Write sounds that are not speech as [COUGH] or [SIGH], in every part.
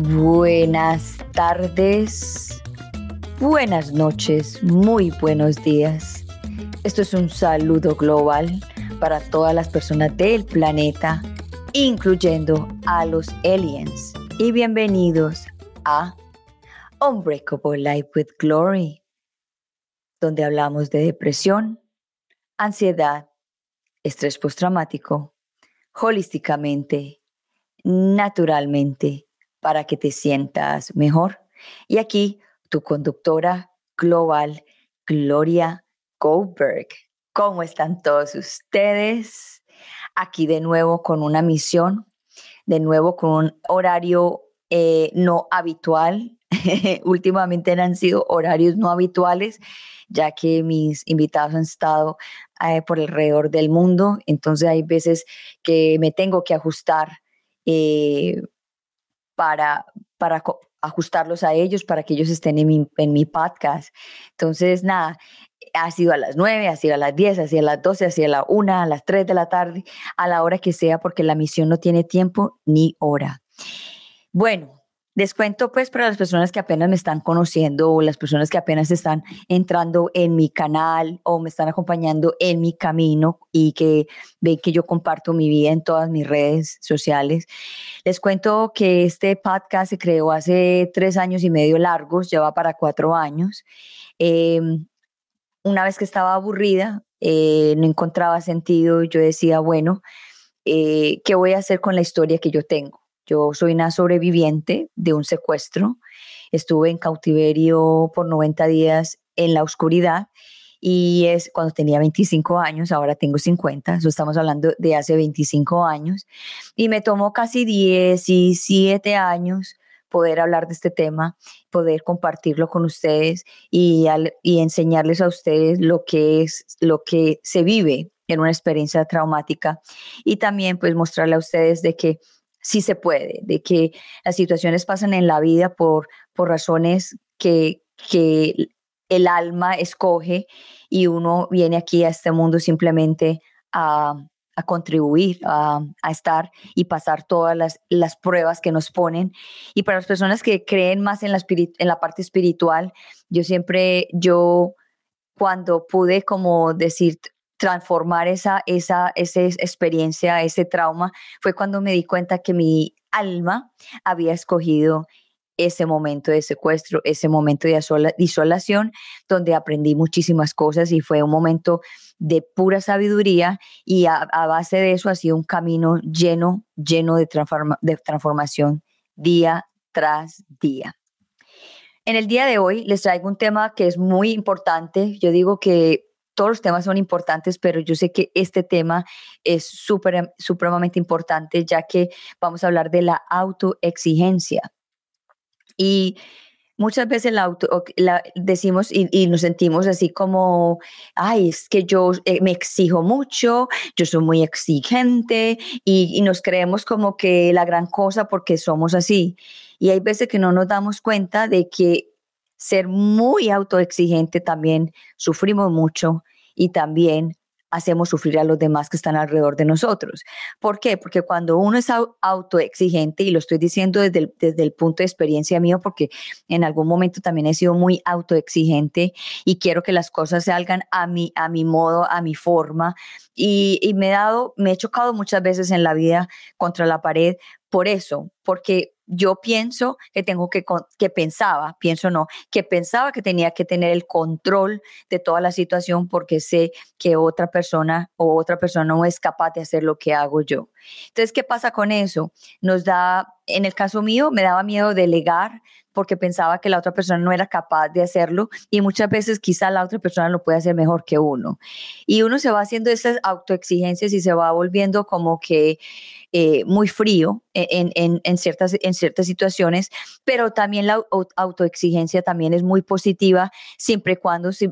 Buenas tardes, buenas noches, muy buenos días. Esto es un saludo global para todas las personas del planeta, incluyendo a los aliens. Y bienvenidos a Unbreakable Life with Glory, donde hablamos de depresión, ansiedad, estrés postraumático, holísticamente, naturalmente para que te sientas mejor. Y aquí tu conductora global, Gloria Goldberg. ¿Cómo están todos ustedes? Aquí de nuevo con una misión, de nuevo con un horario eh, no habitual. [LAUGHS] Últimamente han sido horarios no habituales, ya que mis invitados han estado eh, por alrededor del mundo. Entonces hay veces que me tengo que ajustar eh, para, para ajustarlos a ellos, para que ellos estén en mi, en mi podcast. Entonces, nada, ha sido a las 9, ha sido a las 10, ha sido a las 12, ha sido a la 1, a las 3 de la tarde, a la hora que sea, porque la misión no tiene tiempo ni hora. Bueno, les cuento pues para las personas que apenas me están conociendo o las personas que apenas están entrando en mi canal o me están acompañando en mi camino y que ven que yo comparto mi vida en todas mis redes sociales. Les cuento que este podcast se creó hace tres años y medio largos, lleva para cuatro años. Em, una vez que estaba aburrida, eh, no encontraba sentido, yo decía, bueno, eh, ¿qué voy a hacer con la historia que yo tengo? Yo soy una sobreviviente de un secuestro. Estuve en cautiverio por 90 días en la oscuridad y es cuando tenía 25 años, ahora tengo 50, eso estamos hablando de hace 25 años, y me tomó casi 17 años poder hablar de este tema, poder compartirlo con ustedes y, enseñarles a ustedes lo que es, lo que se vive en una experiencia traumática y también pues mostrarle a ustedes de que sí se puede, de que las situaciones pasan en la vida por, por razones que, que el alma escoge y uno viene aquí a este mundo simplemente a, a contribuir, a, a, estar y pasar todas las, las, pruebas que nos ponen. Y para las personas que creen más en la, en la parte espiritual, yo siempre, yo cuando pude como decir, transformar esa, esa, experiencia, ese trauma, fue cuando me di cuenta que mi alma había escogido ese momento de secuestro, ese momento de isolación, donde aprendí muchísimas cosas y fue un momento de pura sabiduría y a, base de eso ha sido un camino lleno, lleno de, de transformación día tras día. En el día de hoy les traigo un tema que es muy importante. Yo digo que todos los temas son importantes, pero yo sé que este tema es súper, supremamente importante, ya que vamos a hablar de la autoexigencia. Y muchas veces la auto, la decimos y, nos sentimos así como, ay, es que yo eh, me exijo mucho, yo soy muy exigente y, y, nos creemos como que la gran cosa porque somos así. Y hay veces que no nos damos cuenta de que ser muy autoexigente también sufrimos mucho y también hacemos sufrir a los demás que están alrededor de nosotros. ¿Por qué? Porque cuando uno es autoexigente, y lo estoy diciendo desde el, desde el punto de experiencia mío, porque en algún momento también he sido muy autoexigente y quiero que las cosas salgan a mi, a mi modo, a mi forma, y, y me he dado, me he chocado muchas veces en la vida contra la pared por eso, porque yo pienso que tengo que, que pensaba, pienso no, que pensaba que tenía que tener el control de toda la situación porque sé que otra persona o otra persona no es capaz de hacer lo que hago yo. Entonces, ¿qué pasa con eso? Nos da, en el caso mío, me daba miedo delegar porque pensaba que la otra persona no era capaz de hacerlo y muchas veces quizá la otra persona lo puede hacer mejor que uno. Y uno se va haciendo esas autoexigencias y se va volviendo como que eh, muy frío en, en, en, ciertas, en ciertas situaciones, pero también la autoexigencia también es muy positiva siempre y cuando se,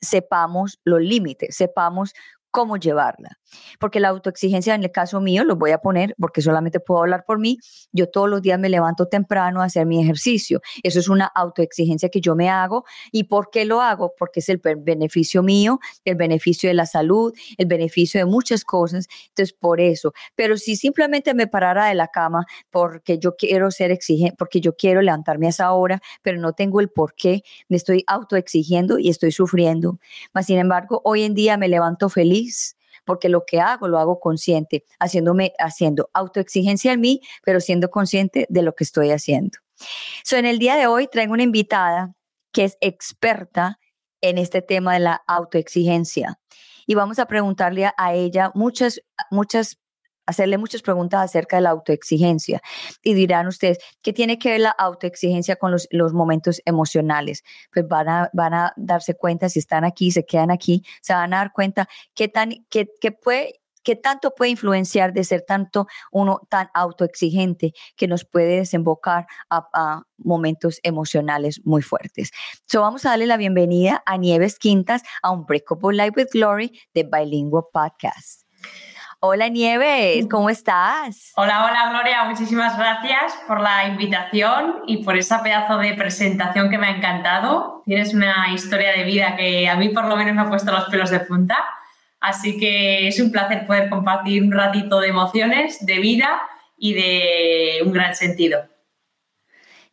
sepamos los límites, sepamos cómo llevarla. Porque la autoexigencia en el caso mío, lo voy a poner porque solamente puedo hablar por mí, yo todos los días me levanto temprano a hacer mi ejercicio. Eso es una autoexigencia que yo me hago. ¿Y por qué lo hago? Porque es el beneficio mío, el beneficio de la salud, el beneficio de muchas cosas. Entonces, por eso. Pero si simplemente me parara de la cama porque yo quiero ser exigente, porque yo quiero levantarme a esa hora, pero no tengo el por qué, me estoy autoexigiendo y estoy sufriendo. Mas, sin embargo, hoy en día me levanto feliz porque lo que hago lo hago consciente, haciéndome, haciendo autoexigencia en mí, pero siendo consciente de lo que estoy haciendo. So, en el día de hoy traigo una invitada que es experta en este tema de la autoexigencia y vamos a preguntarle a ella muchas, muchas hacerle muchas preguntas acerca de la autoexigencia. Y dirán ustedes, ¿qué tiene que ver la autoexigencia con los, momentos emocionales? Pues van a, van a darse cuenta, si están aquí, se quedan aquí, se van a dar cuenta qué, tan, qué, qué puede qué tanto puede influenciar de ser tanto uno tan autoexigente que nos puede desembocar a, momentos emocionales muy fuertes. So vamos a darle la bienvenida a Nieves Quintas a un Breakable Life with Glory de Bilingual Podcast. Hola Nieves, ¿cómo estás? Hola, hola Gloria, muchísimas gracias por la invitación y por esa pedazo de presentación que me ha encantado. Tienes una historia de vida que a mí por lo menos me ha puesto los pelos de punta, así que es un placer poder compartir un ratito de emociones, de vida y de un gran sentido.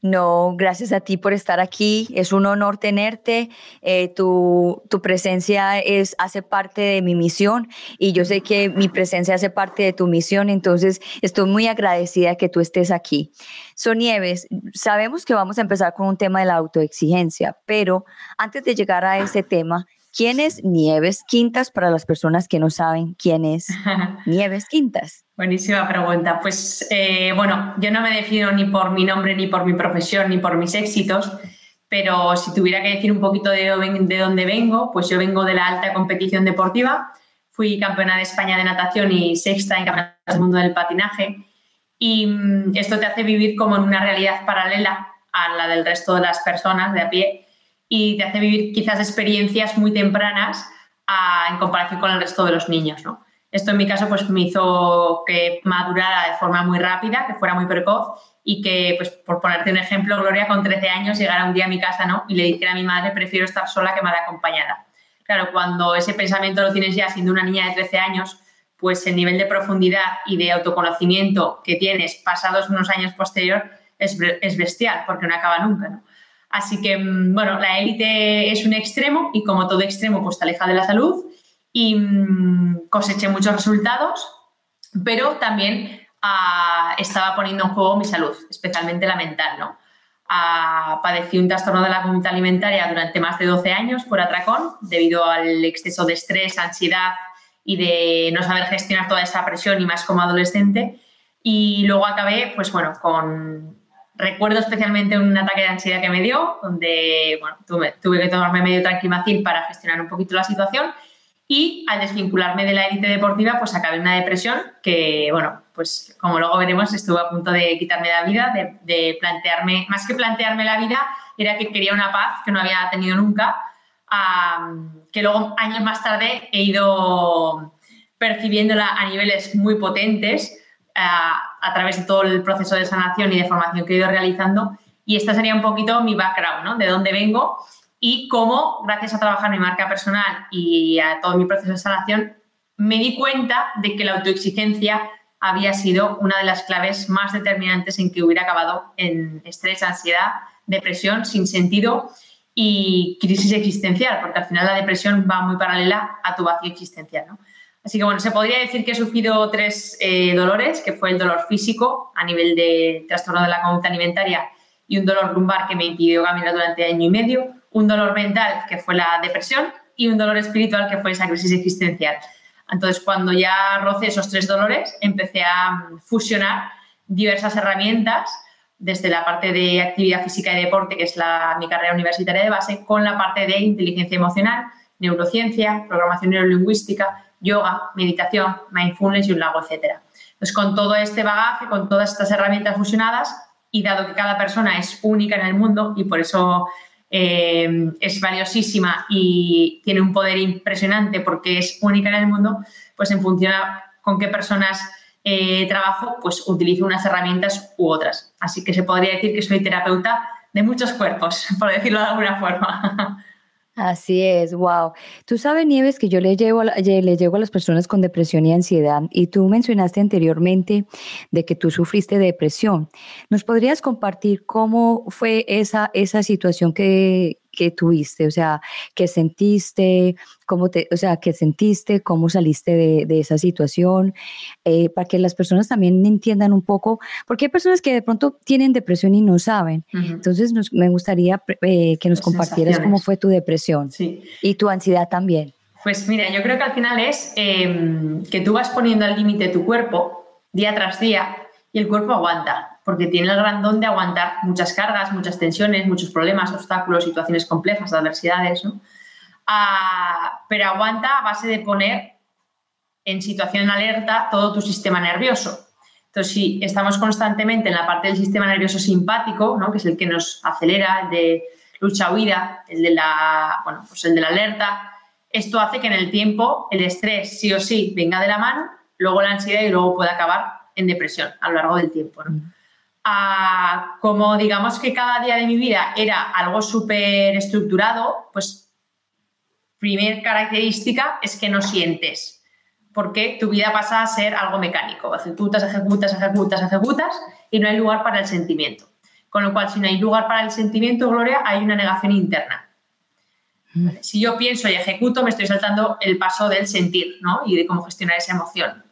No, gracias a ti por estar aquí. Es un honor tenerte. Eh, tu, tu, presencia es, hace parte de mi misión y yo sé que mi presencia hace parte de tu misión. Entonces, estoy muy agradecida que tú estés aquí. Son Nieves, sabemos que vamos a empezar con un tema de la autoexigencia, pero antes de llegar a ese tema, ¿Quién es Nieves Quintas para las personas que no saben quién es [LAUGHS] Nieves Quintas? Buenísima pregunta. Pues eh, bueno, yo no me defino ni por mi nombre, ni por mi profesión, ni por mis éxitos, pero si tuviera que decir un poquito de, de dónde vengo, pues yo vengo de la alta competición deportiva. Fui campeona de España de natación y sexta en campeonato del mundo del patinaje. Y mm, esto te hace vivir como en una realidad paralela a la del resto de las personas de a pie y te hace vivir quizás experiencias muy tempranas en comparación con el resto de los niños, ¿no? Esto en mi caso pues me hizo que madurara de forma muy rápida, que fuera muy precoz y que, pues por ponerte un ejemplo, Gloria con 13 años llegara un día a mi casa ¿no? y le dijera a mi madre, prefiero estar sola que mal acompañada. Claro, cuando ese pensamiento lo tienes ya siendo una niña de 13 años, pues el nivel de profundidad y de autoconocimiento que tienes pasados unos años posterior es, es bestial, porque no acaba nunca. ¿no? Así que, mm, bueno, la élite es un extremo y como todo extremo, pues te aleja de la salud y mm, coseché muchos resultados, pero también ah, estaba poniendo en juego mi salud, especialmente la mental, ¿no? Ah, padecí un trastorno de la conducta alimentaria durante más de 12 años por atracón, debido al exceso de estrés, ansiedad y de no saber gestionar toda esa presión y más como adolescente. Y luego acabé, pues bueno, con Recuerdo especialmente un ataque de ansiedad que me dio, donde bueno, tuve, que tomarme medio tranquimacin para gestionar un poquito la situación y al desvincularme de la élite deportiva, pues acabé una depresión que, bueno, pues como luego veremos, estuve a punto de quitarme la vida, de, plantearme, más que plantearme la vida, era que quería una paz que no había tenido nunca, que luego años más tarde he ido percibiéndola a niveles muy potentes a, través de todo el proceso de sanación y de formación que he ido realizando. Y esta sería un poquito mi background, ¿no? De dónde vengo y cómo, gracias a trabajar mi marca personal y a todo mi proceso de sanación, me di cuenta de que la autoexigencia había sido una de las claves más determinantes en que hubiera acabado en estrés, ansiedad, depresión sin sentido y crisis existencial, porque al final la depresión va muy paralela a tu vacío existencial. ¿no? Así que bueno, se podría decir que he sufrido tres eh, dolores, que fue el dolor físico a nivel de trastorno de la conducta alimentaria y un dolor lumbar que me impidió caminar durante año y medio, un dolor mental que fue la depresión y un dolor espiritual que fue esa crisis existencial. Entonces, cuando ya rocé esos tres dolores, empecé a fusionar diversas herramientas, desde la parte de actividad física y deporte, que es la, mi carrera universitaria de base, con la parte de inteligencia emocional, neurociencia, programación neurolingüística, yoga, meditación, mindfulness y un lago, etcétera. Pues con todo este bagaje, con todas estas herramientas fusionadas y dado que cada persona es única en el mundo y por eso eh, es valiosísima y tiene un poder impresionante porque es única en el mundo, pues en función con qué personas eh, trabajo, pues utilizo unas herramientas u otras. Así que se podría decir que soy terapeuta de muchos cuerpos, [LAUGHS] por decirlo de alguna forma. Así es, wow. Tú sabes, Nieves, que yo le llevo, le llevo a las personas con depresión y ansiedad y tú mencionaste anteriormente de que tú sufriste depresión. ¿Nos podrías compartir cómo fue esa, esa situación que, que tuviste, o sea, qué sentiste, cómo te, o sea, qué sentiste, cómo saliste de, esa situación, eh, para que las personas también entiendan un poco, porque hay personas que de pronto tienen depresión y no saben. Entonces, me gustaría eh, que nos compartieras cómo fue tu depresión y tu ansiedad también. Pues mira, yo creo que al final es em, que tú vas poniendo al límite tu cuerpo día tras día y el cuerpo aguanta porque tiene el gran don de aguantar muchas cargas, muchas tensiones, muchos problemas, obstáculos, situaciones complejas, adversidades, ¿no? Ah, pero aguanta a base de poner en situación alerta todo tu sistema nervioso. Entonces, si estamos constantemente en la parte del sistema nervioso simpático, ¿no? que es el que nos acelera, el de lucha-huida, el de la, bueno, pues el de la alerta, esto hace que en el tiempo el estrés sí o sí venga de la mano, luego la ansiedad y luego puede acabar en depresión a lo largo del tiempo. ¿no? Como digamos que cada día de mi vida era algo súper estructurado, pues primer característica es que no sientes, porque tu vida pasa a ser algo mecánico, ejecutas, ejecutas, ejecutas, ejecutas y no hay lugar para el sentimiento. Con lo cual, si no hay lugar para el sentimiento, Gloria, hay una negación interna. Mm. Si yo pienso y ejecuto, me estoy saltando el paso del sentir ¿no? y de cómo gestionar esa emoción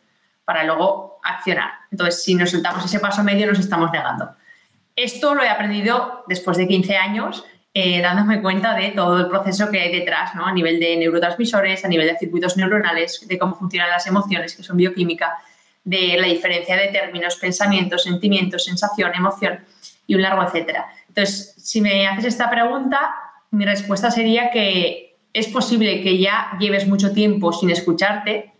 para luego accionar. Entonces, si nos soltamos ese paso medio, nos estamos negando. Esto lo he aprendido después de 15 años, eh, dándome cuenta de todo el proceso que hay detrás, ¿no? a nivel de neurotransmisores, a nivel de circuitos neuronales, de cómo funcionan las emociones, que son bioquímica, de la diferencia de términos, pensamientos, sentimientos, sensación, emoción y un largo etcétera. Entonces, si me haces esta pregunta, mi respuesta sería que es posible que ya lleves mucho tiempo sin escucharte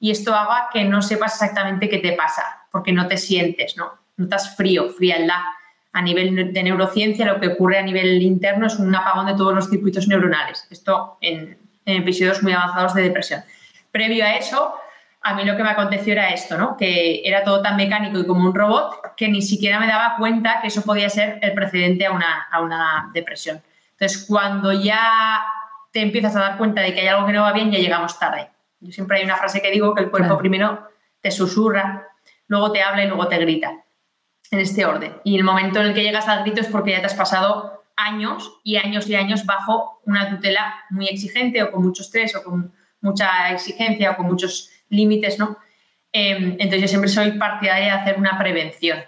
y esto haga que no sepas exactamente qué te pasa, porque no te sientes, ¿no? Notas frío, frialdad. A nivel de neurociencia, lo que ocurre a nivel interno es un apagón de todos los circuitos neuronales. Esto en, episodios muy avanzados de depresión. Previo a eso, a mí lo que me aconteció era esto, ¿no? Que era todo tan mecánico y como un robot que ni siquiera me daba cuenta que eso podía ser el precedente a una, a una depresión. Entonces, cuando ya te empiezas a dar cuenta de que hay algo que no va bien, ya llegamos tarde. Yo siempre hay una frase que digo que el cuerpo primero te susurra, luego te habla y luego te grita, en este orden. Y el momento en el que llegas al grito es porque ya te has pasado años y años y años bajo una tutela muy exigente o con mucho estrés o con mucha exigencia o con muchos límites, ¿no? Em, entonces yo siempre soy partidaria de hacer una prevención.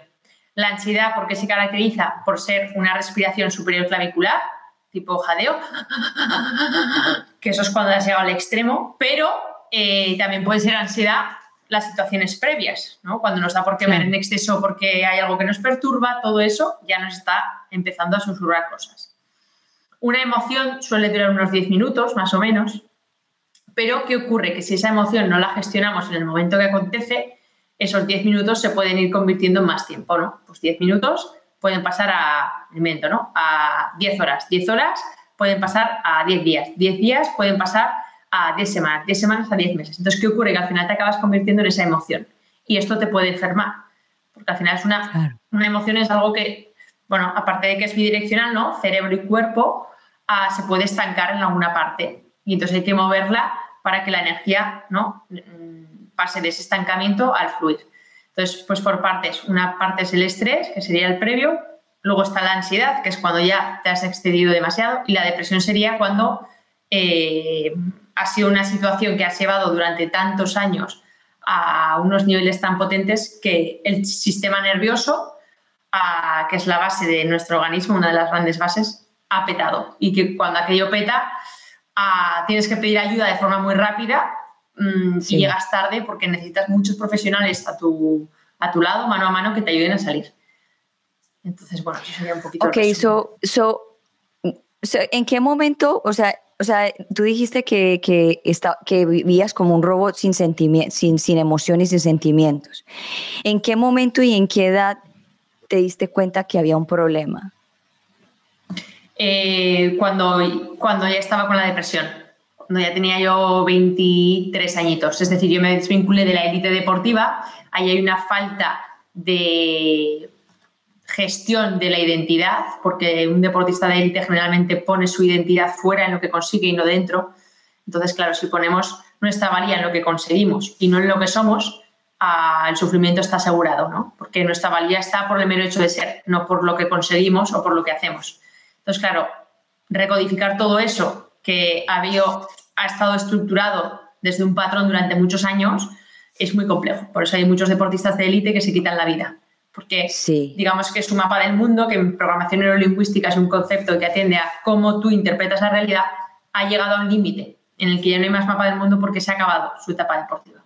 La ansiedad, porque se caracteriza por ser una respiración superior clavicular, tipo jadeo, [LAUGHS] que eso es cuando has llegado al extremo, pero eh, también puede ser ansiedad las situaciones previas, ¿no? Cuando nos da por quemar en exceso porque hay algo que nos perturba, todo eso ya nos está empezando a susurrar cosas. Una emoción suele durar unos 10 minutos, más o menos, pero ¿qué ocurre? Que si esa emoción no la gestionamos en el momento que acontece, esos 10 minutos se pueden ir convirtiendo en más tiempo, ¿no? Pues 10 minutos pueden pasar a, ¿no? A 10 horas. 10 horas pueden pasar a 10 días. 10 días pueden pasar a 10 semanas, 10 semanas a 10 meses. Entonces, ¿qué ocurre? Que al final te acabas convirtiendo en esa emoción y esto te puede enfermar, porque al final es una, una emoción, es algo que, bueno, aparte de que es bidireccional, ¿no? Cerebro y cuerpo ah, se puede estancar en alguna parte y entonces hay que moverla para que la energía, ¿no? Mm, pase de ese estancamiento al fluir. Entonces, pues por partes, una parte es el estrés, que sería el previo, luego está la ansiedad, que es cuando ya te has excedido demasiado, y la depresión sería cuando eh, ha sido una situación que has llevado durante tantos años a unos niveles tan potentes que el sistema nervioso, que es la base de nuestro organismo, una de las grandes bases, ha petado. Y que cuando aquello peta, tienes que pedir ayuda de forma muy rápida mm, y llegas tarde porque necesitas muchos profesionales a tu, a tu lado, mano a mano, que te ayuden a salir. Entonces, bueno, eso sería un poquito. Ok, so, so, ¿en qué momento, o sea, o sea, tú dijiste que, que, que vivías como un robot sin, sin, sin emociones y sentimientos. ¿En qué momento y en qué edad te diste cuenta que había un problema? eh, cuando, cuando ya estaba con la depresión, cuando ya tenía yo 23 añitos. Es decir, yo me desvinculé de la élite deportiva, ahí hay una falta de gestión de la identidad, porque un deportista de élite generalmente pone su identidad fuera en lo que consigue y no dentro. Entonces, claro, si ponemos nuestra valía en lo que conseguimos y no en lo que somos, ah, el sufrimiento está asegurado, ¿no? Porque nuestra valía está por el mero hecho de ser, no por lo que conseguimos o por lo que hacemos. Entonces, claro, recodificar todo eso que ha, ha estado estructurado desde un patrón durante muchos años es muy complejo. Por eso hay muchos deportistas de élite que se quitan la vida. Porque digamos que es un mapa del mundo que en programación neurolingüística es un concepto que atiende a cómo tú interpretas la realidad, ha llegado a un límite en el que ya no hay más mapa del mundo porque se ha acabado su etapa deportiva.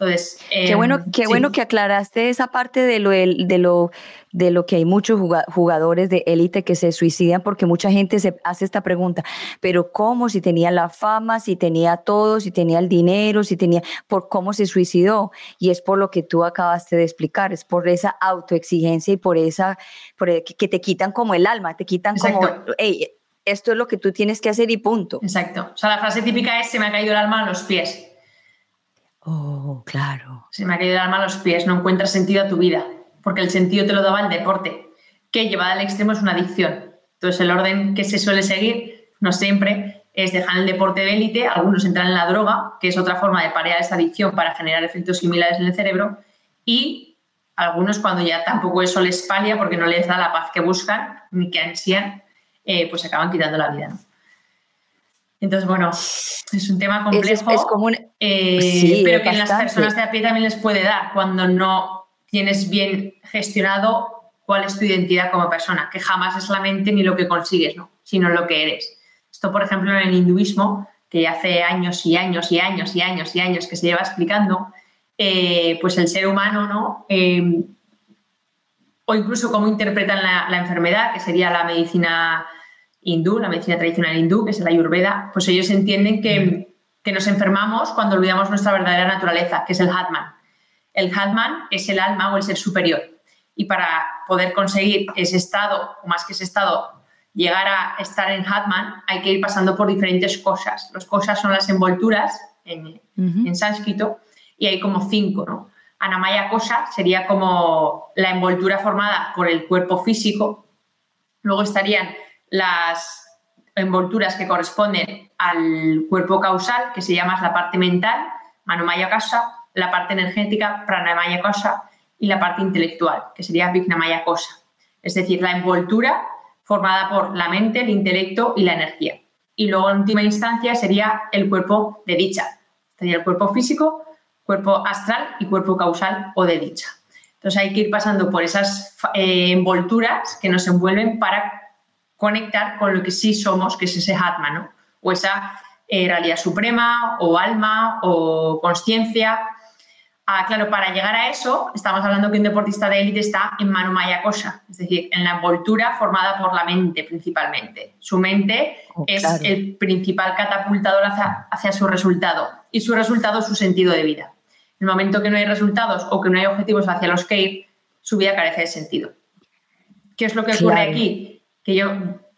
Entonces, qué bueno, em, qué bueno que aclaraste esa parte de lo, de lo, de lo que hay muchos jugadores de élite que se suicidan porque mucha gente se hace esta pregunta, pero ¿cómo? Si tenía la fama, si tenía todo, si tenía el dinero, si tenía, ¿por cómo se suicidó? Y es por lo que tú acabaste de explicar, es por esa autoexigencia y por esa, por que te quitan como el alma, te quitan como, esto es lo que tú tienes que hacer y punto. Exacto. O sea, la frase típica es, se me ha caído el alma a los pies. Oh, claro. Se me ha caído el alma a los pies, no encuentras sentido a tu vida, porque el sentido te lo daba el deporte, que llevada al extremo es una adicción. Entonces, el orden que se suele seguir, no siempre, es dejar el deporte de élite, algunos entran en la droga, que es otra forma de parear esa adicción para generar efectos similares en el cerebro, y algunos cuando ya tampoco eso les palia porque no les da la paz que buscan ni que ansían, eh, pues acaban quitando la vida. Entonces, bueno, es un tema complejo, es, como eh, pero que en las personas de a pie también les puede dar cuando no tienes bien gestionado cuál es tu identidad como persona, que jamás es la mente ni lo que consigues, ¿no? sino lo que eres. Esto, por ejemplo, en el hinduismo, que ya hace años y años y años y años y años que se lleva explicando, eh, pues el ser humano, ¿no? Eh, o incluso cómo interpretan la enfermedad, que sería la medicina hindú, la medicina tradicional hindú, que es la ayurveda, pues ellos entienden que, nos enfermamos cuando olvidamos nuestra verdadera naturaleza, que es el Hatman. El Hatman es el alma o el ser superior. Y para poder conseguir ese estado, o más que ese estado, llegar a estar en Hatman, hay que ir pasando por diferentes cosas. Las cosas son las envolturas en, en sánscrito y hay como cinco, ¿no? Anamaya cosa sería como la envoltura formada por el cuerpo físico. Luego estarían las envolturas que corresponden al cuerpo causal, que se llama la parte mental, manomaya cosa, la parte energética, pranamaya cosa, y la parte intelectual, que sería vignamaya cosa. Es decir, la envoltura formada por la mente, el intelecto y la energía. Y luego, en última instancia, sería el cuerpo de dicha. Sería el cuerpo físico, cuerpo astral y cuerpo causal o de dicha. Entonces hay que ir pasando por esas eh, envolturas que nos envuelven para conectar con lo que sí somos, que es ese Atma, ¿no? O esa eh, realidad suprema, o alma, o conciencia. Ah, claro, para llegar a eso, estamos hablando que un deportista de élite está en mano maya cosa, es decir, en la envoltura formada por la mente principalmente. Su mente oh, es el principal catapultador hacia, hacia su resultado y su resultado es su sentido de vida. En el momento que no hay resultados o que no hay objetivos hacia los que ir, su vida carece de sentido. ¿Qué es lo que ocurre aquí? Que yo,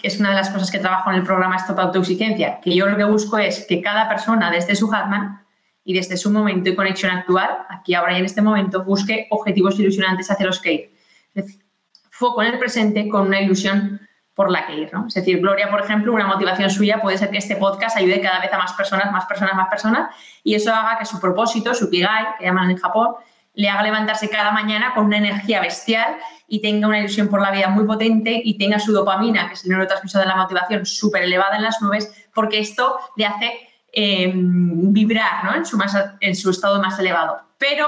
es una de las cosas que trabajo en el programa Stop Autoexigencia, que yo lo que busco es que cada persona desde su Hatman y desde su momento y conexión actual, aquí, ahora y en este momento, busque objetivos ilusionantes hacia los que ir. Es decir, foco en el presente con una ilusión por la que ir. ¿no? Es decir, Gloria, por ejemplo, una motivación suya puede ser que este podcast ayude cada vez a más personas, más personas, más personas, y eso haga que su propósito, su Kigai, que llaman en Japón, le haga levantarse cada mañana con una energía bestial y tenga una ilusión por la vida muy potente y tenga su dopamina, que es el neurotransmisor de la motivación, súper elevada en las nubes, porque esto le hace em, vibrar ¿no? en, su en su estado más elevado. Pero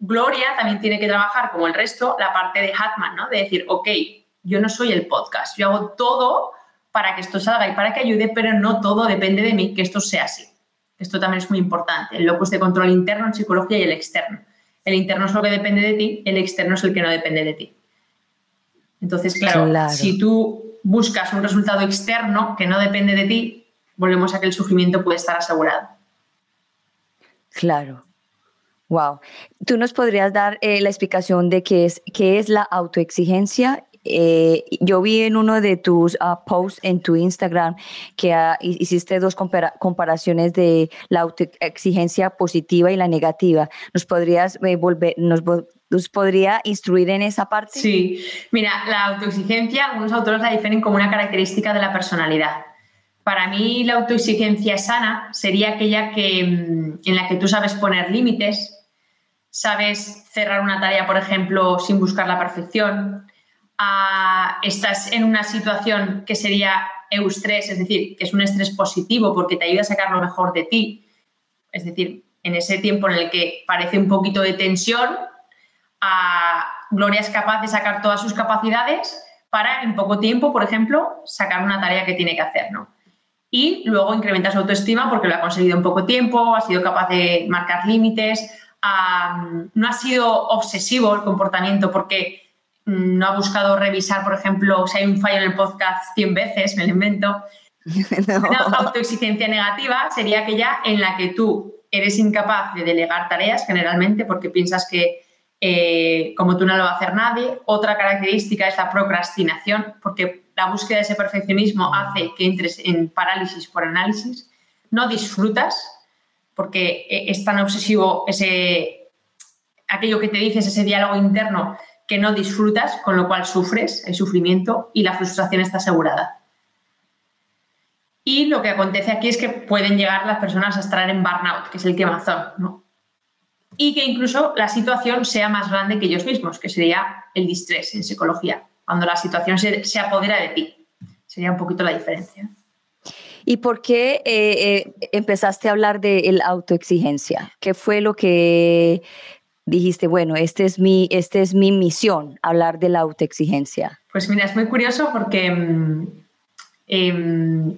Gloria también tiene que trabajar, como el resto, la parte de Hatman, ¿no? de decir, ok, yo no soy el podcast, yo hago todo para que esto salga y para que ayude, pero no todo depende de mí que esto sea así. Esto también es muy importante, el locus de control interno en psicología y el externo. El interno es lo que depende de ti, el externo es el que no depende de ti. Entonces, claro, si tú buscas un resultado externo que no depende de ti, volvemos a que el sufrimiento puede estar asegurado. Claro. Wow. ¿Tú nos podrías dar eh, la explicación de qué es, qué es la autoexigencia eh, yo vi en uno de tus ah, posts en tu Instagram que ah, hiciste dos comparaciones de la autoexigencia positiva y la negativa. ¿Nos podrías eh, volver, nos, podría instruir en esa parte? Sí, mira, la autoexigencia, algunos autores la definen como una característica de la personalidad. Para mí la autoexigencia sana sería aquella que, mm, en la que tú sabes poner límites, sabes cerrar una tarea, por ejemplo, sin buscar la perfección, estás en una situación que sería eustrés, es decir, que es un estrés positivo porque te ayuda a sacar lo mejor de ti, es decir, en ese tiempo en el que parece un poquito de tensión, Gloria es capaz de sacar todas sus capacidades para en poco tiempo, por ejemplo, sacar una tarea que tiene que hacer, ¿no? Y luego incrementa su autoestima porque lo ha conseguido en poco tiempo, ha sido capaz de marcar límites, no ha sido obsesivo el comportamiento porque no ha buscado revisar, por ejemplo, si hay un fallo en el podcast 100 veces, me lo invento. [LAUGHS] Una autoexigencia negativa sería aquella en la que tú eres incapaz de delegar tareas generalmente porque piensas que eh, como tú no lo va a hacer nadie. Otra característica es la procrastinación porque la búsqueda de ese perfeccionismo hace que entres en parálisis por análisis. No disfrutas porque eh, es tan obsesivo ese, aquello que te dices, ese diálogo interno, que no disfrutas, con lo cual sufres el sufrimiento y la frustración está asegurada. Y lo que acontece aquí es que pueden llegar las personas a estar en burnout, que es el quemazón, ¿no? Y que incluso la situación sea más grande que ellos mismos, que sería el distrés en psicología, cuando la situación se, se apodera de ti. Sería un poquito la diferencia. ¿Y por qué eh, eh, empezaste a hablar de la autoexigencia? ¿Qué fue lo que dijiste, bueno, este es mi, este es mi misión, hablar de la autoexigencia? Pues mira, es muy curioso porque mm, em,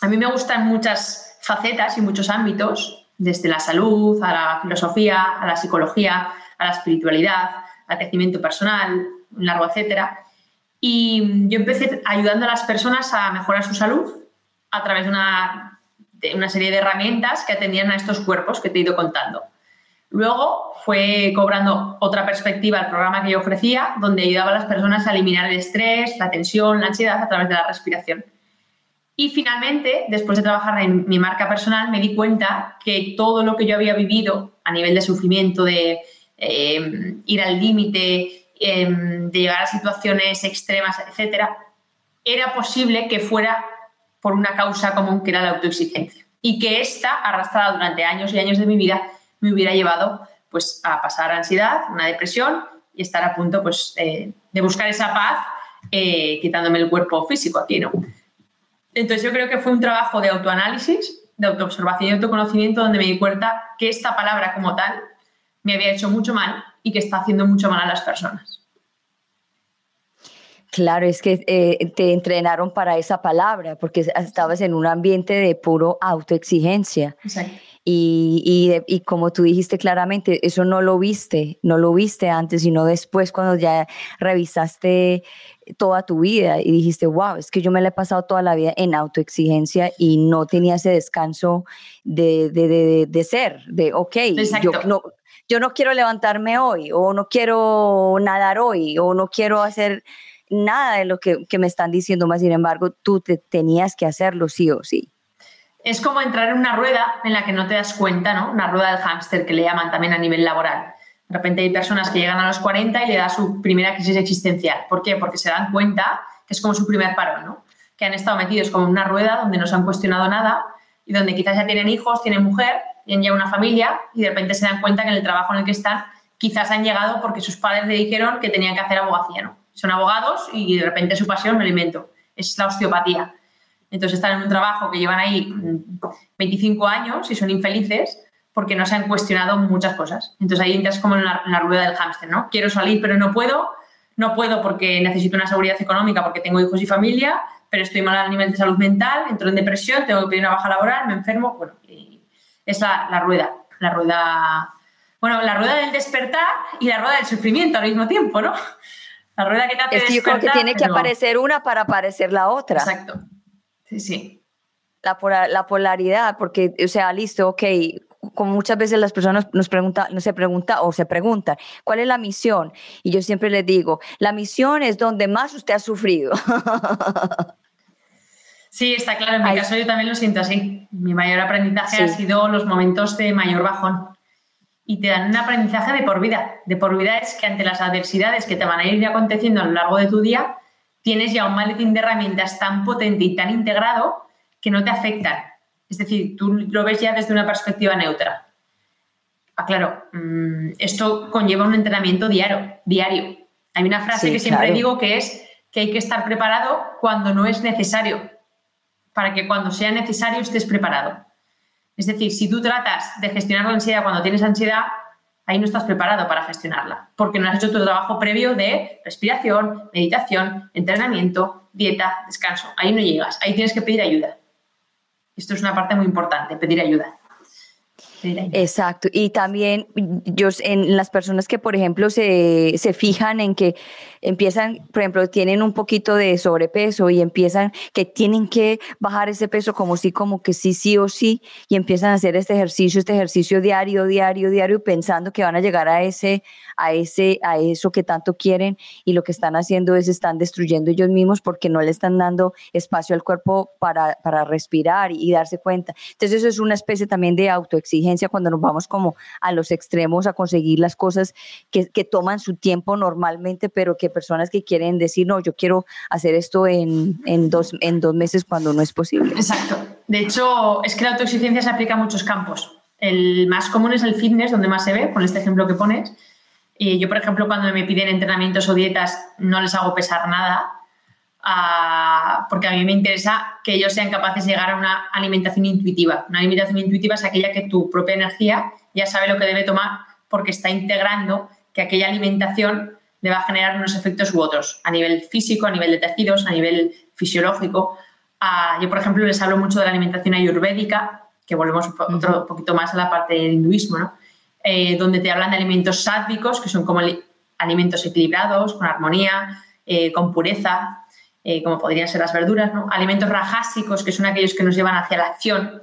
a mí me gustan muchas facetas y muchos ámbitos, desde la salud, a la filosofía, a la psicología, a la espiritualidad, al crecimiento personal, largo etcétera. Y yo empecé ayudando a las personas a mejorar su salud a través de una, serie de herramientas que atendían a estos cuerpos que te he ido contando. Luego fue cobrando otra perspectiva el programa que yo ofrecía, donde ayudaba a las personas a eliminar el estrés, la tensión, la ansiedad a través de la respiración. Y finalmente, después de trabajar en mi marca personal, me di cuenta que todo lo que yo había vivido a nivel de sufrimiento, de eh, ir al límite, eh, de llegar a situaciones extremas, etcétera, era posible que fuera por una causa común que era la autoexigencia. Y que esta, arrastrada durante años y años de mi vida, me hubiera llevado pues, a pasar ansiedad, una depresión y estar a punto pues, eh, de buscar esa paz eh, quitándome el cuerpo físico aquí, ¿no? Entonces yo creo que fue un trabajo de autoanálisis, de autoobservación y autoconocimiento donde me di cuenta que esta palabra como tal me había hecho mucho mal y que está haciendo mucho mal a las personas. Claro, es que eh, te entrenaron para esa palabra, porque estabas en un ambiente de puro autoexigencia. Y, y, como tú dijiste claramente, eso no lo viste, no lo viste antes, sino después cuando ya revisaste toda tu vida y dijiste, wow, es que yo me la he pasado toda la vida en autoexigencia y no tenía ese descanso de, de, de, ser, de, ok, yo no, yo no quiero levantarme hoy, o no quiero nadar hoy, o no quiero hacer nada de lo que, me están diciendo, más sin embargo, tú te tenías que hacerlo sí o sí. Es como entrar en una rueda en la que no te das cuenta, ¿no? Una rueda del hámster que le llaman también a nivel laboral. De repente hay personas que llegan a los 40 y le da su primera crisis existencial. ¿Por qué? Porque se dan cuenta que es como su primer paro, ¿no? Que han estado metidos como en una rueda donde no se han cuestionado nada y donde quizás ya tienen hijos, tienen mujer, tienen ya una familia y de repente se dan cuenta que en el trabajo en el que están quizás han llegado porque sus padres le dijeron que tenían que hacer abogacía, ¿no? son abogados y de repente su pasión me alimento. Es la osteopatía. Entonces están en un trabajo que llevan ahí 25 mm, años y son infelices porque no se han cuestionado muchas cosas. Entonces ahí entras como en la, rueda del hámster, ¿no? Quiero salir pero no puedo, no puedo porque necesito una seguridad económica porque tengo hijos y familia, pero estoy mal a nivel de salud mental, entro en depresión, tengo que pedir una baja laboral, me enfermo, bueno, es la, la rueda, la rueda, bueno, la rueda del despertar y la rueda del sufrimiento al mismo tiempo, ¿no? La rueda que te hace es que yo creo que tiene que aparecer una para aparecer la otra. Exacto. Sí, sí. La, la polaridad, porque, o sea, listo, ok, como muchas veces las personas nos preguntan, no se pregunta o se preguntan, ¿cuál es la misión? Y yo siempre les digo, la misión es donde más usted ha sufrido. [LAUGHS] Sí, está claro. En mi caso yo también lo siento así. Mi mayor aprendizaje ha sido los momentos de mayor bajón. Y te dan un aprendizaje de por vida. De por vida es que ante las adversidades que te van a ir aconteciendo a lo largo de tu día, tienes ya un maletín de herramientas tan potente y tan integrado que no te afectan. Es decir, tú lo ves ya desde una perspectiva neutra. Ah, claro, mm, esto conlleva un entrenamiento diario. diario. Hay una frase que siempre digo que es que hay que estar preparado cuando no es necesario para que cuando sea necesario estés preparado. Es decir, si tú tratas de gestionar la ansiedad cuando tienes ansiedad, ahí no estás preparado para gestionarla, porque no has hecho tu trabajo previo de respiración, meditación, entrenamiento, dieta, descanso. Ahí no llegas, ahí tienes que pedir ayuda. Esto es una parte muy importante, pedir ayuda. Exacto. Y también yo en las personas que, por ejemplo, se, se, fijan en que empiezan, por ejemplo, tienen un poquito de sobrepeso y empiezan que tienen que bajar ese peso como sí, como que sí, sí o sí, y empiezan a hacer este ejercicio, este ejercicio diario, diario, diario, pensando que van a llegar a ese, a ese, a eso que tanto quieren y lo que están haciendo es están destruyendo ellos mismos porque no le están dando espacio al cuerpo para, para respirar y, darse cuenta. Entonces eso es una especie también de autoexigencia cuando nos vamos como a los extremos a conseguir las cosas que, que toman su tiempo normalmente, pero que personas que quieren decir, no, yo quiero hacer esto en, en, dos, en dos meses cuando no es posible. Exacto. De hecho, es que la autoexigencia se aplica a muchos campos. El más común es el fitness, donde más se ve, con este ejemplo que pones, y yo, por ejemplo, cuando me piden entrenamientos o dietas, no les hago pesar nada, ah, porque a mí me interesa que ellos sean capaces de llegar a una alimentación intuitiva. Una alimentación intuitiva es aquella que tu propia energía ya sabe lo que debe tomar porque está integrando que aquella alimentación le va a generar unos efectos u otros, a nivel físico, a nivel de tejidos, a nivel fisiológico. Ah, yo, por ejemplo, les hablo mucho de la alimentación ayurvédica, que volvemos otro, poquito más a la parte del hinduismo, ¿no? Eh, donde te hablan de alimentos sádvicos, que son como alimentos equilibrados, con armonía, eh, con pureza, eh, como podrían ser las verduras, ¿no? Alimentos rajásicos, que son aquellos que nos llevan hacia la acción,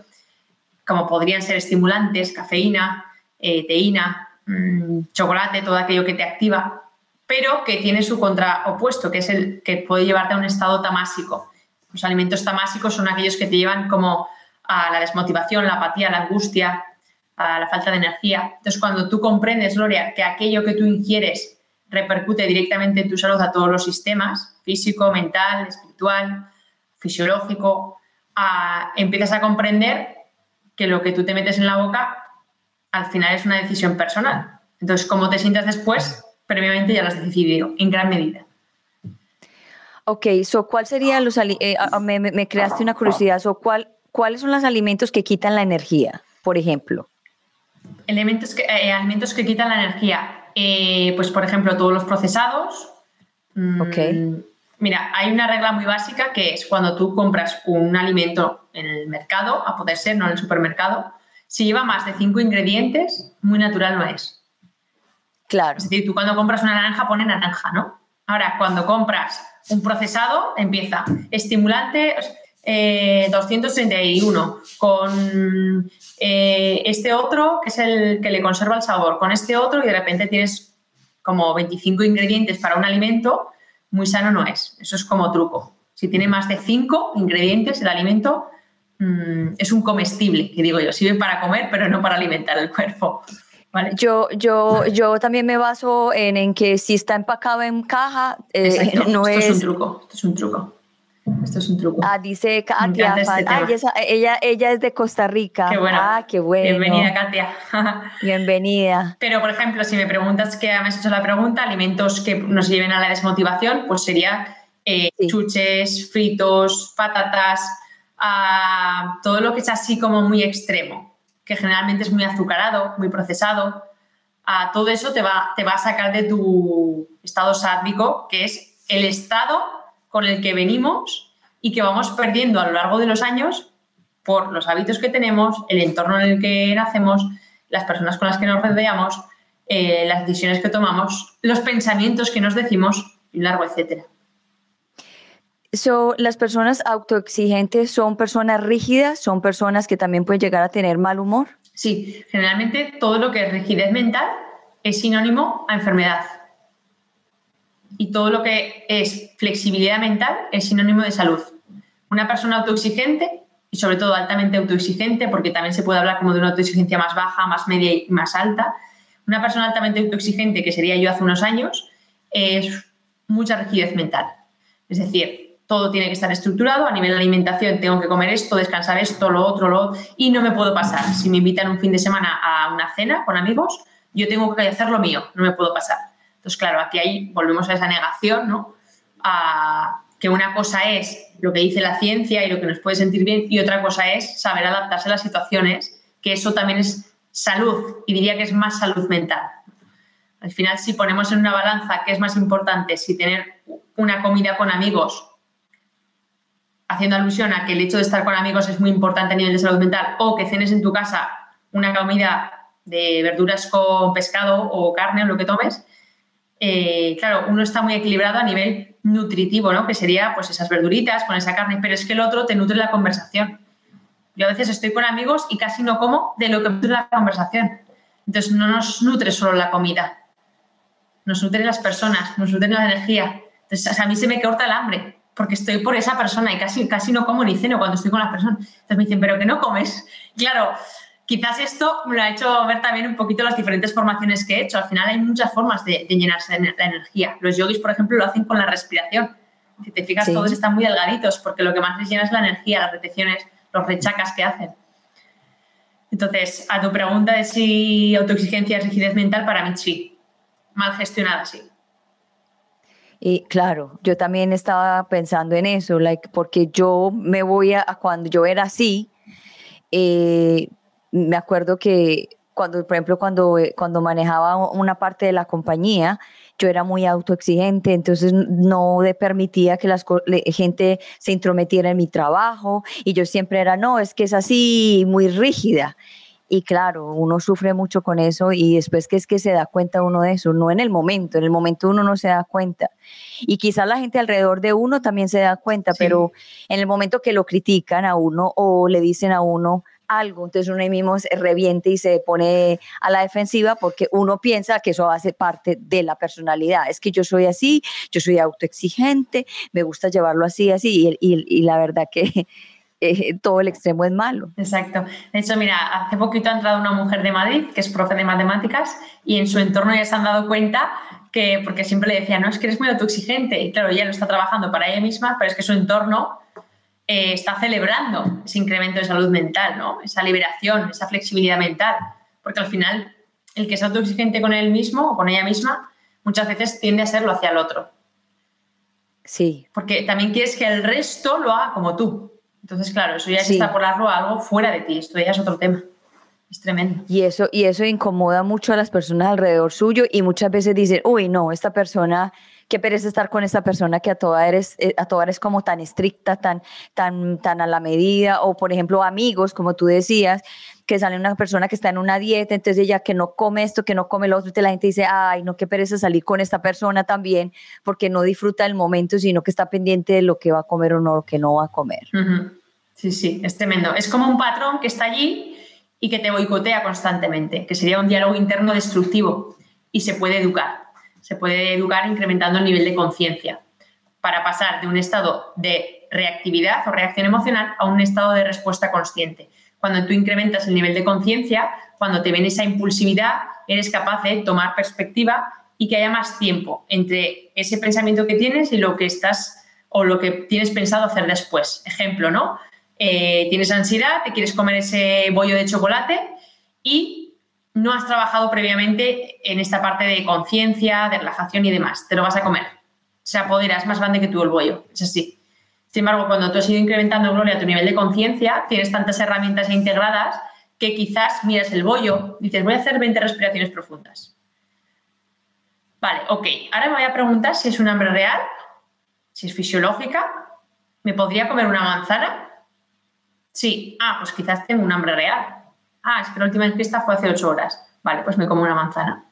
como podrían ser estimulantes, cafeína, teína, mm, chocolate, todo aquello que te activa, pero que tiene su contraopuesto, que es el que puede llevarte a un estado tamásico. Los alimentos tamásicos son aquellos que te llevan como a la desmotivación, la apatía, la angustia, la falta de energía. Entonces, cuando tú comprendes, Gloria, que aquello que tú ingieres repercute directamente en tu salud a todos los sistemas, físico, mental, espiritual, fisiológico, empiezas a comprender que lo que tú te metes en la boca al final es una decisión personal. Entonces, cómo te sientas después, previamente ya lo has decidido, en gran medida. Ok, so, ¿cuál sería los eh, me, creaste una curiosidad, ¿cuál, ¿cuáles son los alimentos que quitan la energía, por ejemplo? Elementos que, eh, alimentos que quitan la energía. Eh, pues, por ejemplo, todos los procesados. Mm, ok. Mira, hay una regla muy básica que es cuando tú compras un alimento en el mercado, a poder ser, no en el supermercado, si lleva más de cinco ingredientes, muy natural no es. Claro. Es decir, tú cuando compras una naranja pone naranja, ¿no? Ahora, cuando compras un procesado, empieza estimulante, 231, eh, con eh, este otro, que es el que le conserva el sabor, con este otro y de repente tienes como 25 ingredientes para un alimento, muy sano no es. Eso es como truco. Si tiene más de 5 ingredientes el alimento, mm, es un comestible, que digo yo, sirve para comer, pero no para alimentar el cuerpo. Yo, yo, yo también me baso en, en, que si está empacado en caja, eh, no es... es un truco, esto es un truco. Esto es un truco. Ah, dice Katia. Este ella, ella es de Costa Rica. Qué bueno. Ah, qué bueno. Bienvenida, Katia. [LAUGHS] Bienvenida. Pero, por ejemplo, si me preguntas que me has hecho la pregunta, alimentos que nos lleven a la desmotivación, pues sería eh, chuches, fritos, patatas, ah, todo lo que es así como muy extremo, que generalmente es muy azucarado, muy procesado. Ah, todo eso te va, te va a sacar de tu estado sádvico, que es el estado con el que venimos y que vamos perdiendo a lo largo de los años por los hábitos que tenemos, el entorno en el que nacemos, las personas con las que nos rodeamos, eh, las decisiones que tomamos, los pensamientos que nos decimos, y largo etcétera. So, las personas autoexigentes son personas rígidas, son personas que también pueden llegar a tener mal humor. Sí, generalmente todo lo que es rigidez mental es sinónimo a enfermedad. Y todo lo que es flexibilidad mental es sinónimo de salud. Una persona autoexigente y sobre todo altamente autoexigente, porque también se puede hablar como de una autoexigencia más baja, más media y más alta. Una persona altamente autoexigente, que sería yo hace unos años, es mucha rigidez mental. Es decir, todo tiene que estar estructurado, a nivel de alimentación tengo que comer esto, descansar esto, lo otro, lo otro, y no me puedo pasar. Si me invitan un fin de semana a una cena con amigos, yo tengo que hacer lo mío, no me puedo pasar. Entonces, claro, aquí ahí volvemos a esa negación, ¿no? A que una cosa es lo que dice la ciencia y lo que nos puede sentir bien, y otra cosa es saber adaptarse a las situaciones, que eso también es salud, y diría que es más salud mental. Al final, si ponemos en una balanza qué es más importante, si tener una comida con amigos haciendo alusión a que el hecho de estar con amigos es muy importante a nivel de salud mental, o que cenes en tu casa una comida de verduras con pescado o carne o lo que tomes, eh, claro, uno está muy equilibrado a nivel nutritivo, ¿no? Que sería pues esas verduritas con esa carne, pero es que el otro te nutre la conversación. Yo a veces estoy con amigos y casi no como de lo que nutre la conversación. Entonces no nos nutre solo la comida, nos nutre las personas, nos nutre la energía. Entonces a mí se me corta el hambre porque estoy por esa persona y casi, casi no como ni ceno cuando estoy con las personas. Entonces me dicen, ¿pero que no comes? Claro, quizás esto me lo ha hecho ver también un poquito las diferentes formaciones que he hecho. Al final hay muchas formas de, llenarse de la energía. Los yogis, por ejemplo, lo hacen con la respiración. Si te fijas, todos están muy delgaditos porque lo que más les llena es la energía, las repeticiones, los rechacas que hacen. Entonces, a tu pregunta de si autoexigencia es rigidez mental, para mí sí. Mal gestionada, sí. Y claro, yo también estaba pensando en eso, like, porque yo me voy a, cuando yo era así, eh, me acuerdo que cuando, por ejemplo, cuando, cuando manejaba una parte de la compañía, yo era muy autoexigente, entonces no permitía que la gente se intrometiera en mi trabajo y yo siempre era, no, es que es así, muy rígida. Y claro, uno sufre mucho con eso y después que es que se da cuenta uno de eso, no en el momento, en el momento uno no se da cuenta. Y quizás la gente alrededor de uno también se da cuenta, pero en el momento que lo critican a uno o le dicen a uno algo, entonces uno ahí mismo se reviente y se pone a la defensiva porque uno piensa que eso hace parte de la personalidad. Es que yo soy así, yo soy autoexigente, me gusta llevarlo así, así, y, y la verdad que [LAUGHS] eh, todo el extremo es malo. Exacto. De hecho, mira, hace poquito ha entrado una mujer de Madrid que es profe de matemáticas y en su entorno ya se han dado cuenta que, porque siempre le decía, no, es que eres muy autoexigente y claro, ella lo está trabajando para ella misma, pero es que su entorno eh, está celebrando ese incremento de salud mental, ¿no? Esa liberación, esa flexibilidad mental, porque al final el que es autoexigente con él mismo o con ella misma muchas veces tiende a serlo hacia el otro. Sí. Porque también quieres que el resto lo haga como tú. Entonces, claro, eso ya es extrapolarlo a algo fuera de ti, esto ya es otro tema. Es tremendo. Y eso, y eso incomoda mucho a las personas alrededor suyo y muchas veces dicen, uy, no, esta persona, qué pereza estar con esta persona que a toda eres, eh, a toda eres como tan estricta, tan, tan, tan a la medida, o por ejemplo amigos, como tú decías, que sale una persona que está en una dieta, entonces ella que no come esto, que no come lo otro, y la gente dice, ay, no, qué pereza salir con esta persona también, porque no disfruta el momento, sino que está pendiente de lo que va a comer o no, lo que no va a comer. Sí, sí, es tremendo. Es como un patrón que está allí y que te boicotea constantemente, que sería un diálogo interno destructivo y se puede educar. Se puede educar incrementando el nivel de conciencia para pasar de un estado de reactividad o reacción emocional a un estado de respuesta consciente. Cuando tú incrementas el nivel de conciencia, cuando te ven esa impulsividad, eres capaz de tomar perspectiva y que haya más tiempo entre ese pensamiento que tienes y lo que estás o lo que tienes pensado hacer después. Ejemplo, ¿no? Eh, tienes ansiedad, te quieres comer ese bollo de chocolate y no has trabajado previamente en esta parte de conciencia, de relajación y demás. Te lo vas a comer. Se apodera, es más grande que tú el bollo. Es así. Sin embargo, cuando tú has ido incrementando, Gloria, tu nivel de conciencia, tienes tantas herramientas integradas que quizás miras el bollo, dices, voy a hacer 20 respiraciones profundas. Vale, ok. Ahora me voy a preguntar si es un hambre real, si es fisiológica. ¿Me podría comer una manzana? Sí. Ah, pues quizás tengo un hambre real. Ah, es que la última encuesta fue hace ocho horas. Vale, pues me como una manzana.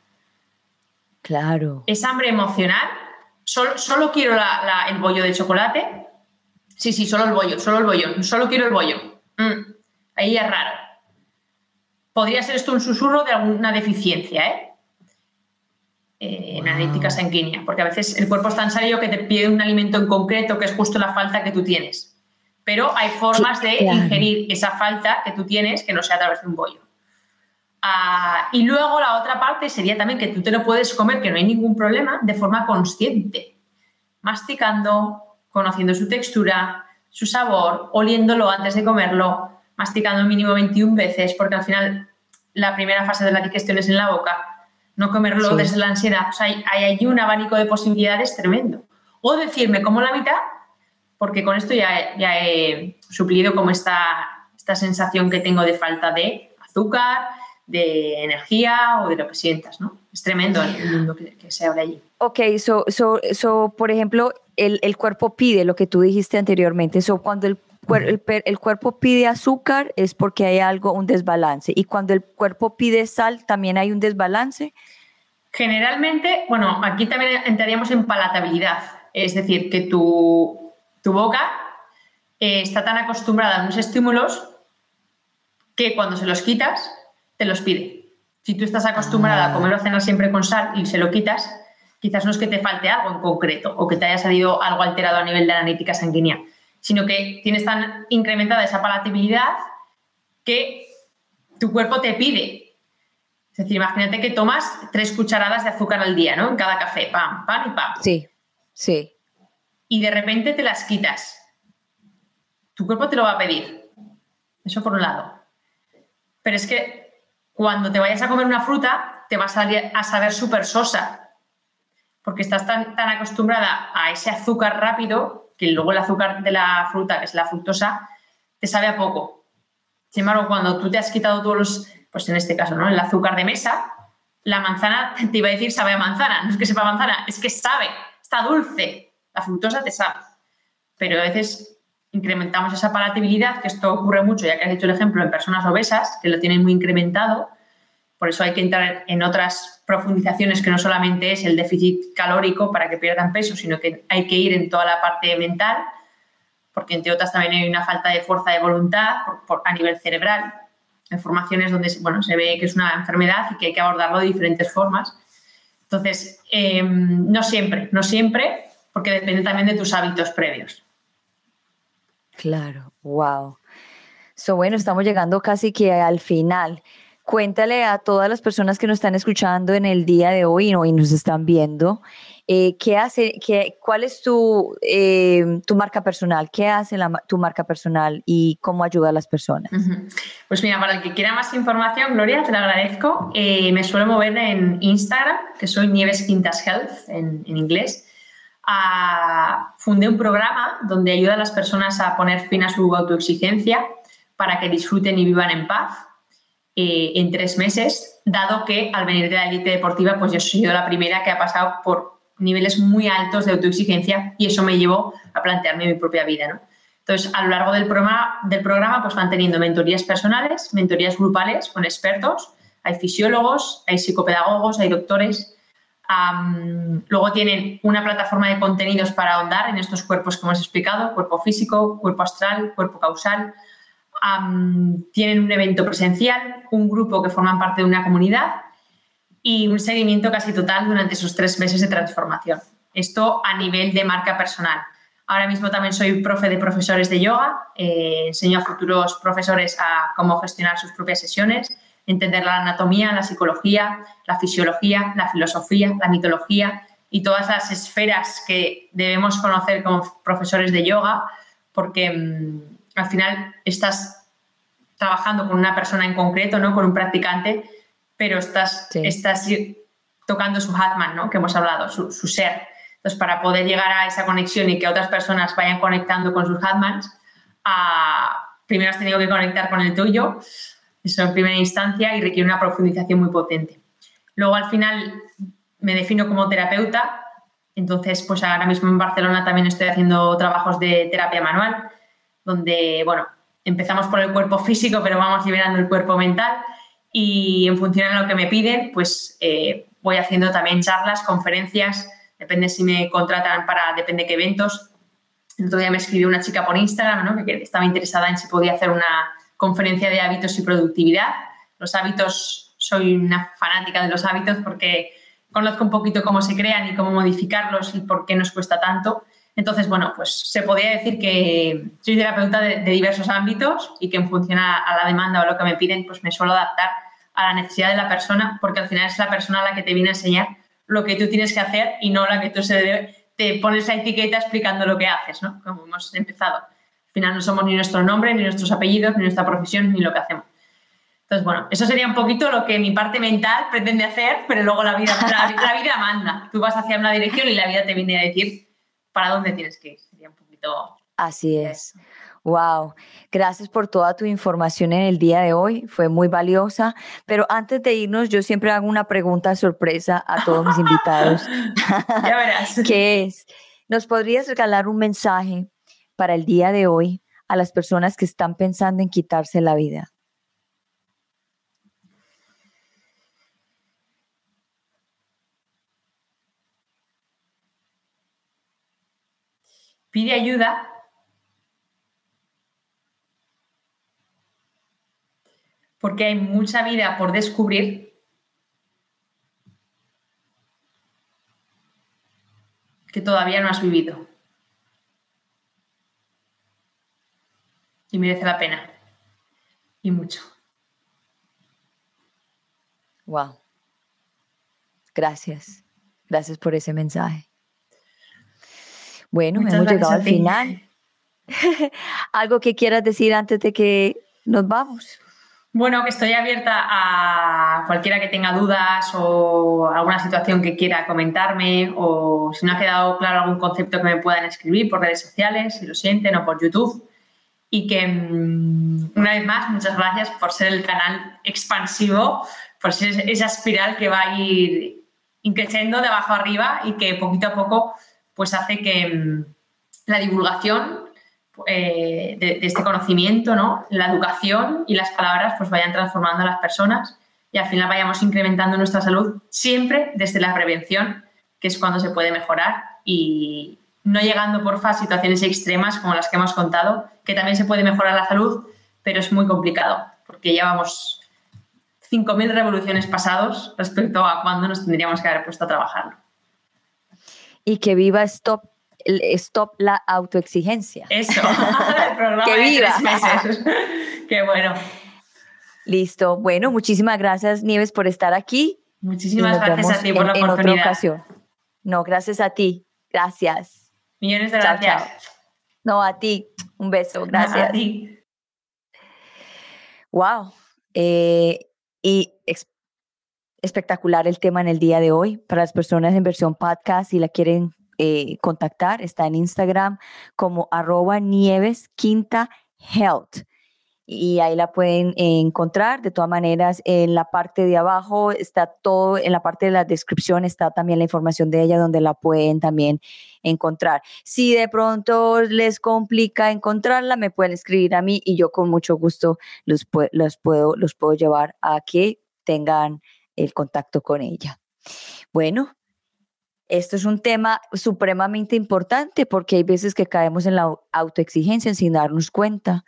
Claro. ¿Es hambre emocional? ¿Solo, quiero el bollo de chocolate? Sí, sí, solo el bollo, solo el bollo, solo quiero el bollo. Mm, ahí es raro. podría ser esto un susurro de alguna deficiencia, ¿eh? Eh, en analítica sanguínea, porque a veces el cuerpo es tan sabio que te pide un alimento en concreto que es justo la falta que tú tienes. Pero hay formas de ingerir esa falta que tú tienes que no sea a través de un bollo. Ah, y luego la otra parte sería también que tú te lo puedes comer, que no hay ningún problema, de forma consciente, masticando, conociendo su textura, su sabor, oliéndolo antes de comerlo, masticando mínimo 21 veces, porque al final la primera fase de la digestión es en la boca no comerlo desde la ansiedad. O sea, hay, allí un abanico de posibilidades tremendo. O decirme como la mitad, porque con esto ya, ya he suplido como esta, esta sensación que tengo de falta de azúcar, de energía o de lo que sientas, ¿no? Es tremendo el mundo que, se abre allí. Ok, so, so, so por ejemplo, el, el, cuerpo pide lo que tú dijiste anteriormente. So, cuando el, el, el, cuerpo pide azúcar es porque hay algo, un desbalance. Y cuando el cuerpo pide sal, también hay un desbalance. Generalmente, bueno, aquí también entraríamos en palatabilidad, es decir, que tu, boca eh, está tan acostumbrada a unos estímulos que cuando se los quitas, te los pide. Si tú estás acostumbrada a ah. comer o cenar siempre con sal y se lo quitas, quizás no es que te falte algo en concreto o que te haya salido algo alterado a nivel de la analítica sanguínea, sino que tienes tan incrementada esa palatabilidad que tu cuerpo te pide es decir, imagínate que tomas tres cucharadas de azúcar al día, ¿no? En cada café, pam, pam y pam. Sí, sí. Y de repente te las quitas. Tu cuerpo te lo va a pedir. Eso por un lado. Pero es que cuando te vayas a comer una fruta, te vas a, saber súper sosa. Porque estás tan, tan acostumbrada a ese azúcar rápido que luego el azúcar de la fruta, que es la fructosa, te sabe a poco. Sin embargo, cuando tú te has quitado todos los pues en este caso, ¿no? El azúcar de mesa, la manzana, [LAUGHS] te iba a decir sabe a manzana, no es que sepa manzana, es que sabe, está dulce, la fructosa te sabe. Pero a veces incrementamos esa palatabilidad, que esto ocurre mucho, ya que has hecho el ejemplo en personas obesas, que lo tienen muy incrementado, por eso hay que entrar en otras profundizaciones que no solamente es el déficit calórico para que pierdan peso, sino que hay que ir en toda la parte mental, porque entre otras también hay una falta de fuerza de voluntad a nivel cerebral, formaciones donde bueno, se ve que es una enfermedad y que hay que abordarlo de diferentes formas. Entonces, em, no siempre, no siempre, porque depende también de tus hábitos previos. Claro, wow. So, bueno, estamos llegando casi que al final. Cuéntale a todas las personas que nos están escuchando en el día de hoy y nos están viendo, eh, ¿qué hace, qué, ¿cuál es tu, eh, tu marca personal? ¿Qué hace tu marca personal y cómo ayuda a las personas? Pues mira, para el que quiera más información, Gloria, te lo agradezco. Eh, me suelo mover en Instagram, que soy Nieves Quintas Health en, en inglés. Ah, fundé un programa donde ayuda a las personas a poner fin a su autoexigencia para que disfruten y vivan en paz en tres meses, dado que al venir de la élite deportiva, pues yo he sido la primera que ha pasado por niveles muy altos de autoexigencia y eso me llevó a plantearme mi propia vida. ¿no? Entonces, a lo largo del programa, del programa pues van teniendo mentorías personales, mentorías grupales con expertos, hay fisiólogos, hay psicopedagogos, hay doctores. Luego tienen una plataforma de contenidos para ahondar en estos cuerpos que hemos explicado, cuerpo físico, cuerpo astral, cuerpo causal. tienen un evento presencial, un grupo que forman parte de una comunidad y un seguimiento casi total durante esos tres meses de transformación. Esto a nivel de marca personal. Ahora mismo también soy profe de profesores de yoga, eh, enseño a futuros profesores a cómo gestionar sus propias sesiones, entender la anatomía, la psicología, la fisiología, la filosofía, la mitología y todas las esferas que debemos conocer como profesores de yoga, porque mm, al final estás trabajando con una persona en concreto, ¿no? con un practicante, pero estás, estás tocando su Hatman, ¿no? que hemos hablado, su, ser. Entonces, para poder llegar a esa conexión y que otras personas vayan conectando con sus Hatmans, primero has tenido que conectar con el tuyo, eso en primera instancia, y requiere una profundización muy potente. Luego, al final, me defino como terapeuta, entonces, pues ahora mismo en Barcelona también estoy haciendo trabajos de terapia manual, donde, bueno, empezamos por el cuerpo físico, pero vamos liberando el cuerpo mental y en función de lo que me piden, pues eh, voy haciendo también charlas, conferencias, depende si me contratan para, depende qué eventos. El otro día me escribió una chica por Instagram ¿no? que estaba interesada en si podía hacer una conferencia de hábitos y productividad Los hábitos, soy una fanática de los hábitos porque conozco un poquito cómo se crean y cómo modificarlos y por qué nos cuesta tanto. Entonces, bueno, pues se podría decir que soy terapeuta de, de diversos ámbitos y que en función a, la demanda o lo que me piden, pues me suelo adaptar a la necesidad de la persona, porque al final es la persona la que te viene a enseñar lo que tú tienes que hacer y no la que tú te pones la etiqueta explicando lo que haces, ¿no? Como hemos empezado. Al final no somos ni nuestro nombre, ni nuestros apellidos, ni nuestra profesión, ni lo que hacemos. Entonces, bueno, eso sería un poquito lo que mi parte mental pretende hacer, pero luego la vida, la, la vida manda. Tú vas hacia una dirección y la vida te viene a decir para dónde tienes que ir. Sería un poquito. Así es. Wow, gracias por toda tu información en el día de hoy, fue muy valiosa. Pero antes de irnos, yo siempre hago una pregunta sorpresa a todos mis [LAUGHS] invitados. ya verás. [LAUGHS] que es, ¿nos podrías regalar un mensaje para el día de hoy a las personas que están pensando en quitarse la vida? pide ayuda porque hay mucha vida por descubrir que todavía no has vivido. Y merece la pena. Y mucho. Wow. Gracias. Gracias por ese mensaje. Bueno, hemos llegado al final. [LAUGHS] ¿Algo que quieras decir antes de que nos vamos? Bueno, que estoy abierta a cualquiera que tenga dudas o alguna situación que quiera comentarme o si no ha quedado claro algún concepto que me puedan escribir por redes sociales, si lo sienten, o por YouTube. Y que, mm, una vez más, muchas gracias por ser el canal expansivo, por ser esa espiral que va a ir creciendo de abajo arriba y que poquito a poco pues hace que mm, la divulgación eh, de, este conocimiento, ¿no? la educación y las palabras pues vayan transformando a las personas y al final vayamos incrementando nuestra salud siempre desde la prevención, que es cuando se puede mejorar y no llegando por a situaciones extremas como las que hemos contado, que también se puede mejorar la salud, pero es muy complicado porque llevamos 5.000 revoluciones pasados respecto a cuándo nos tendríamos que haber puesto a trabajarlo y que viva Stop, stop la autoexigencia. Eso, [LAUGHS] que viva. Qué bueno. Listo. Bueno, muchísimas gracias, Nieves, por estar aquí. Muchísimas gracias a ti por la oportunidad. En otra ocasión. No, gracias a ti. Gracias. Millones de gracias. No, a ti. Un beso. Gracias. A ti. Wow. Eh, y espectacular el tema en el día de hoy. Para las personas en versión podcast, si la quieren eh, contactar, está en Instagram como arroba nieves quinta health. Y ahí la pueden encontrar. De todas maneras, en la parte de abajo está todo, en la parte de la descripción está también la información de ella donde la pueden también encontrar. Si de pronto les complica encontrarla, me pueden escribir a mí y yo con mucho gusto los, los, puedo, los puedo llevar a que tengan el contacto con ella. Bueno, esto es un tema supremamente importante porque hay veces que caemos en la autoexigencia sin darnos cuenta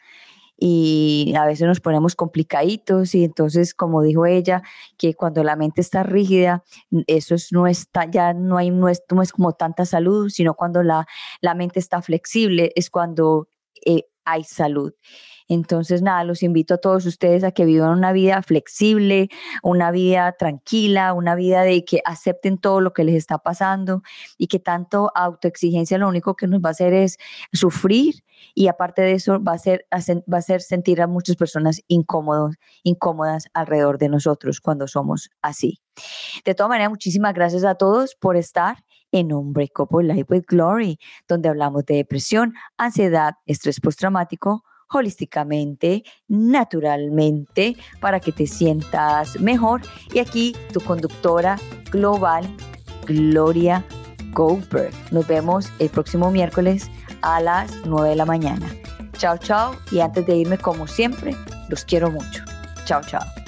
y a veces nos ponemos complicaditos y entonces como dijo ella que cuando la mente está rígida eso es, no está ya no hay es, no es como tanta salud sino cuando la, la mente está flexible es cuando eh, hay salud entonces, nada, los invito a todos ustedes a que vivan una vida flexible, una vida tranquila, una vida de que acepten todo lo que les está pasando y que tanto autoexigencia lo único que nos va a hacer es sufrir y aparte de eso va a ser va a hacer sentir a muchas personas incómodos, incómodas alrededor de nosotros cuando somos así. De todas maneras, muchísimas gracias a todos por estar en Unbreakable Life with Glory, donde hablamos de depresión, ansiedad, estrés postraumático, holísticamente, naturalmente, para que te sientas mejor. Y aquí tu conductora global, Gloria Goldberg. Nos vemos el próximo miércoles a las 9 de la mañana. Chao, chao. Y antes de irme, como siempre, los quiero mucho. Chao, chao.